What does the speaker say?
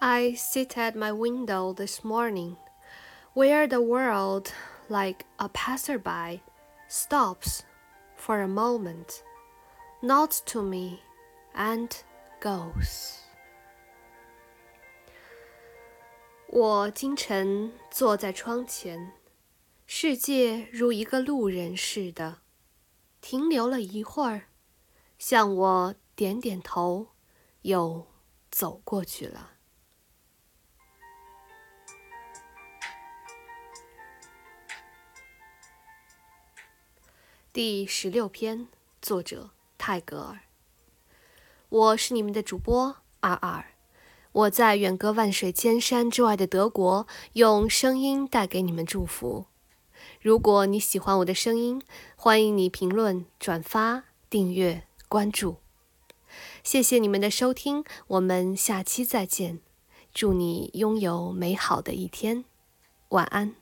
I sit at my window this morning, where the world, like a passerby, stops for a moment, nods to me, and goes. 我今晨坐在窗前，世界如一个路人似的，停留了一会儿，向我点点头，又走过去了。 第十六篇，作者泰戈尔。我是你们的主播二二，我在远隔万水千山之外的德国，用声音带给你们祝福。如果你喜欢我的声音，欢迎你评论、转发、订阅、关注。谢谢你们的收听，我们下期再见。祝你拥有美好的一天，晚安。